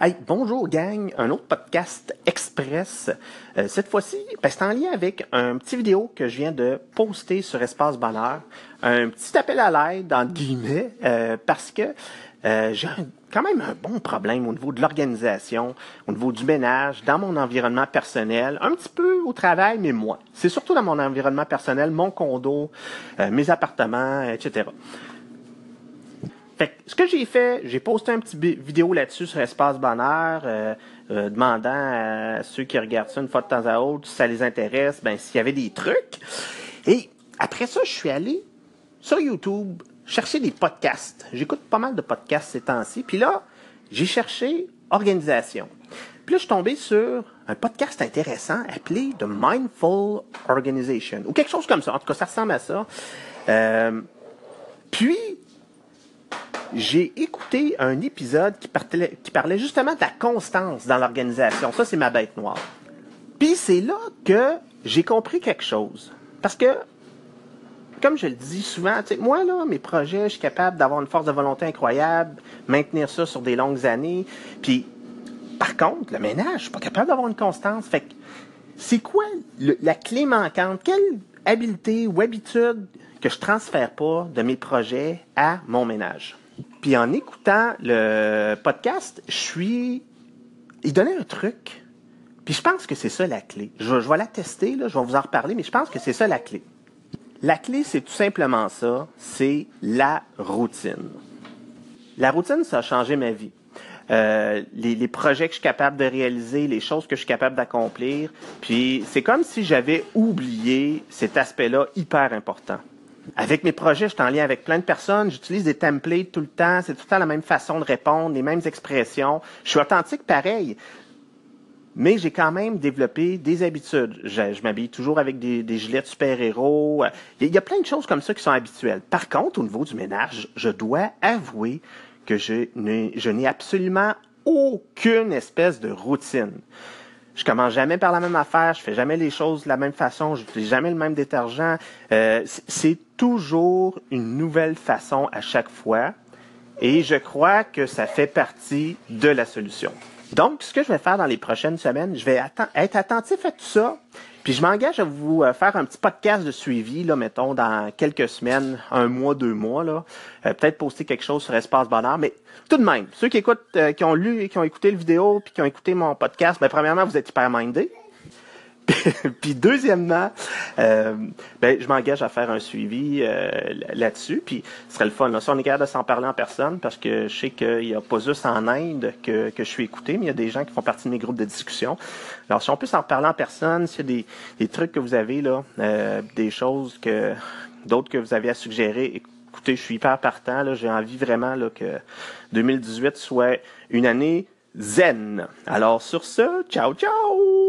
Hey, bonjour gang, un autre podcast express. Euh, cette fois-ci, ben, c'est en lien avec un petit vidéo que je viens de poster sur Espace Bonheur. Un petit appel à l'aide, entre guillemets, euh, parce que euh, j'ai quand même un bon problème au niveau de l'organisation, au niveau du ménage, dans mon environnement personnel, un petit peu au travail, mais moi. C'est surtout dans mon environnement personnel, mon condo, mes appartements, etc. Fait ce que j'ai fait, j'ai posté un petit vidéo là-dessus sur Espace Bonheur, euh, euh, demandant à ceux qui regardent ça une fois de temps à autre si ça les intéresse, ben s'il y avait des trucs. Et après ça, je suis allé sur YouTube chercher des podcasts. J'écoute pas mal de podcasts ces temps-ci. Puis là, j'ai cherché organisation. Puis là, je suis tombé sur un podcast intéressant appelé The Mindful Organization, ou quelque chose comme ça. En tout cas, ça ressemble à ça. Euh, puis, j'ai écouté un épisode qui parlait, justement de la constance dans l'organisation. Ça, c'est ma bête noire. Puis c'est là que j'ai compris quelque chose. Parce que, comme je le dis souvent, moi, là, mes projets, je suis capable d'avoir une force de volonté incroyable, maintenir ça sur des longues années. Puis, par contre, le ménage, je suis pas capable d'avoir une constance. Fait que, c'est quoi la clé manquante? Quelle habileté ou habitude que je transfère pas de mes projets à mon ménage? Puis en écoutant le podcast, je suis. Il donnait un truc. Puis je pense que c'est ça la clé. Je, vais la tester, là, je vais vous en reparler, mais je pense que c'est ça la clé. La clé, c'est tout simplement ça, c'est la routine. La routine, ça a changé ma vie. Euh, les, les, projets que je suis capable de réaliser, les choses que je suis capable d'accomplir. Puis c'est comme si j'avais oublié cet aspect-là hyper important. Avec mes projets, je suis en lien avec plein de personnes. J'utilise des templates tout le temps. C'est tout le temps la même façon de répondre, les mêmes expressions. Je suis authentique pareil. Mais j'ai quand même développé des habitudes. Je, m'habille toujours avec des, des gilets de super-héros. Il y a plein de choses comme ça qui sont habituelles. Par contre, au niveau du ménage, je dois avouer que je n'ai absolument aucune espèce de routine. Je commence jamais par la même affaire, je fais jamais les choses de la même façon, je n'utilise jamais le même détergent. Euh, c'est toujours une nouvelle façon à chaque fois. Et je crois que ça fait partie de la solution. Donc, ce que je vais faire dans les prochaines semaines, je vais être attentif à tout ça. Puis je m'engage à vous euh, faire un petit podcast de suivi, là, mettons, dans quelques semaines, un mois, deux mois, là. Euh, peut-être poster quelque chose sur Espace Bonheur. Mais tout de même, ceux qui écoutent, euh, qui ont lu et qui ont écouté le vidéo, puis qui ont écouté mon podcast, ben, premièrement, vous êtes hyper mindés. puis deuxièmement, euh, ben, je m'engage à faire un suivi euh, là-dessus. Puis ce serait le fun. Là. Si on est capable de s'en parler en personne, parce que je sais qu'il n'y a pas juste en Inde que, que je suis écouté, mais il y a des gens qui font partie de mes groupes de discussion. Alors, si on peut s'en parler en personne, s'il y a des, des trucs que vous avez là, euh, des choses que d'autres que vous avez à suggérer, écoutez, je suis hyper partant. J'ai envie vraiment là, que 2018 soit une année zen. Alors sur ce, ciao ciao!